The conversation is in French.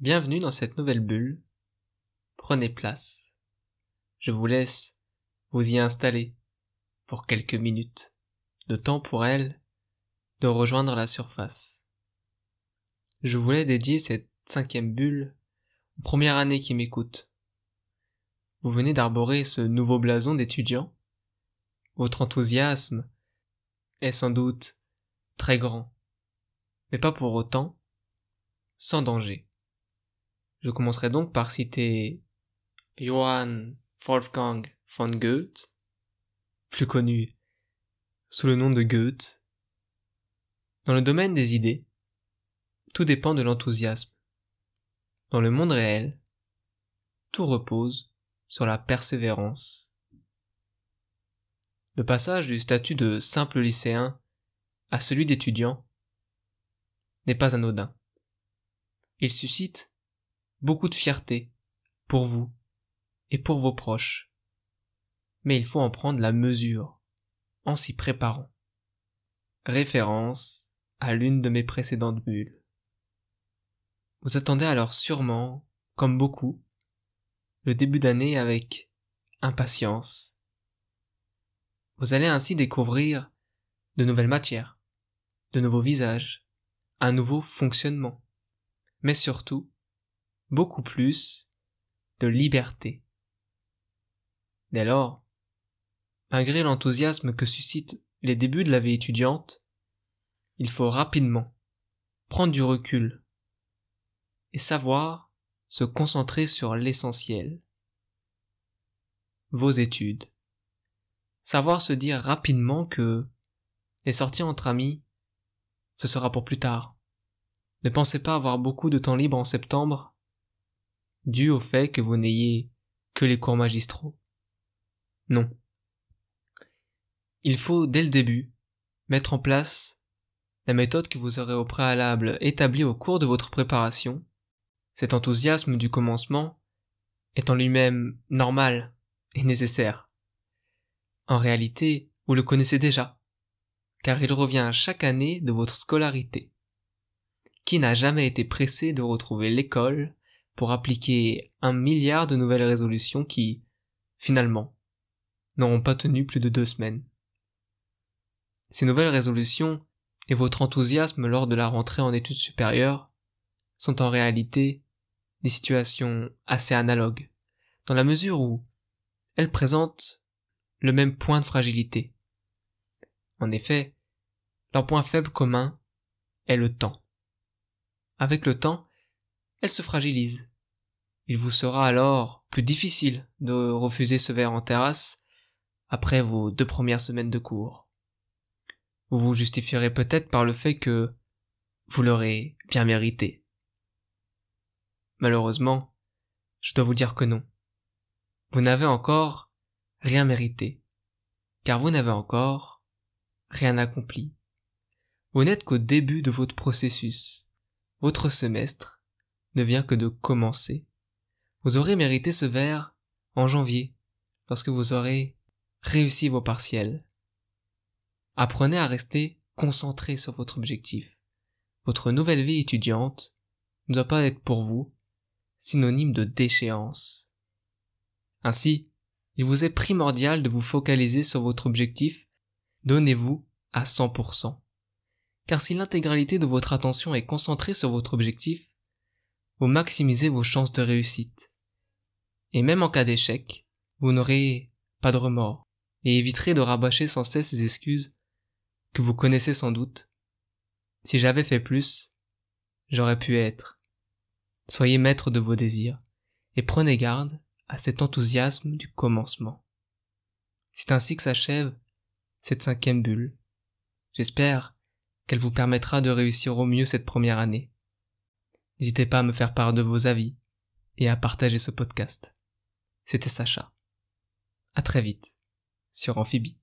Bienvenue dans cette nouvelle bulle. Prenez place. Je vous laisse vous y installer pour quelques minutes. Le temps pour elle de rejoindre la surface. Je voulais dédier cette cinquième bulle aux premières années qui m'écoutent. Vous venez d'arborer ce nouveau blason d'étudiant. Votre enthousiasme est sans doute très grand, mais pas pour autant sans danger. Je commencerai donc par citer Johann Wolfgang von Goethe, plus connu sous le nom de Goethe. Dans le domaine des idées, tout dépend de l'enthousiasme. Dans le monde réel, tout repose sur la persévérance. Le passage du statut de simple lycéen à celui d'étudiant n'est pas anodin. Il suscite beaucoup de fierté pour vous et pour vos proches. Mais il faut en prendre la mesure en s'y préparant. Référence à l'une de mes précédentes bulles. Vous attendez alors sûrement, comme beaucoup, le début d'année avec impatience. Vous allez ainsi découvrir de nouvelles matières, de nouveaux visages, un nouveau fonctionnement, mais surtout beaucoup plus de liberté. Dès lors, malgré l'enthousiasme que suscitent les débuts de la vie étudiante, il faut rapidement prendre du recul et savoir se concentrer sur l'essentiel. Vos études. Savoir se dire rapidement que les sorties entre amis, ce sera pour plus tard. Ne pensez pas avoir beaucoup de temps libre en septembre, dû au fait que vous n'ayez que les cours magistraux. Non. Il faut, dès le début, mettre en place la méthode que vous aurez au préalable établie au cours de votre préparation cet enthousiasme du commencement est en lui-même normal et nécessaire. En réalité, vous le connaissez déjà, car il revient chaque année de votre scolarité. Qui n'a jamais été pressé de retrouver l'école pour appliquer un milliard de nouvelles résolutions qui, finalement, n'auront pas tenu plus de deux semaines. Ces nouvelles résolutions et votre enthousiasme lors de la rentrée en études supérieures sont en réalité des situations assez analogues, dans la mesure où elles présentent le même point de fragilité. En effet, leur point faible commun est le temps. Avec le temps, elles se fragilisent. Il vous sera alors plus difficile de refuser ce verre en terrasse après vos deux premières semaines de cours. Vous vous justifierez peut-être par le fait que vous l'aurez bien mérité. Malheureusement, je dois vous dire que non. Vous n'avez encore rien mérité, car vous n'avez encore rien accompli. Vous n'êtes qu'au début de votre processus. Votre semestre ne vient que de commencer. Vous aurez mérité ce verre en janvier, lorsque vous aurez réussi vos partiels. Apprenez à rester concentré sur votre objectif. Votre nouvelle vie étudiante ne doit pas être pour vous synonyme de déchéance. Ainsi, il vous est primordial de vous focaliser sur votre objectif, donnez-vous à 100%. Car si l'intégralité de votre attention est concentrée sur votre objectif, vous maximisez vos chances de réussite. Et même en cas d'échec, vous n'aurez pas de remords et éviterez de rabâcher sans cesse ces excuses que vous connaissez sans doute. Si j'avais fait plus, j'aurais pu être. Soyez maître de vos désirs et prenez garde à cet enthousiasme du commencement. C'est ainsi que s'achève cette cinquième bulle. J'espère qu'elle vous permettra de réussir au mieux cette première année. N'hésitez pas à me faire part de vos avis et à partager ce podcast. C'était Sacha. À très vite sur Amphibie.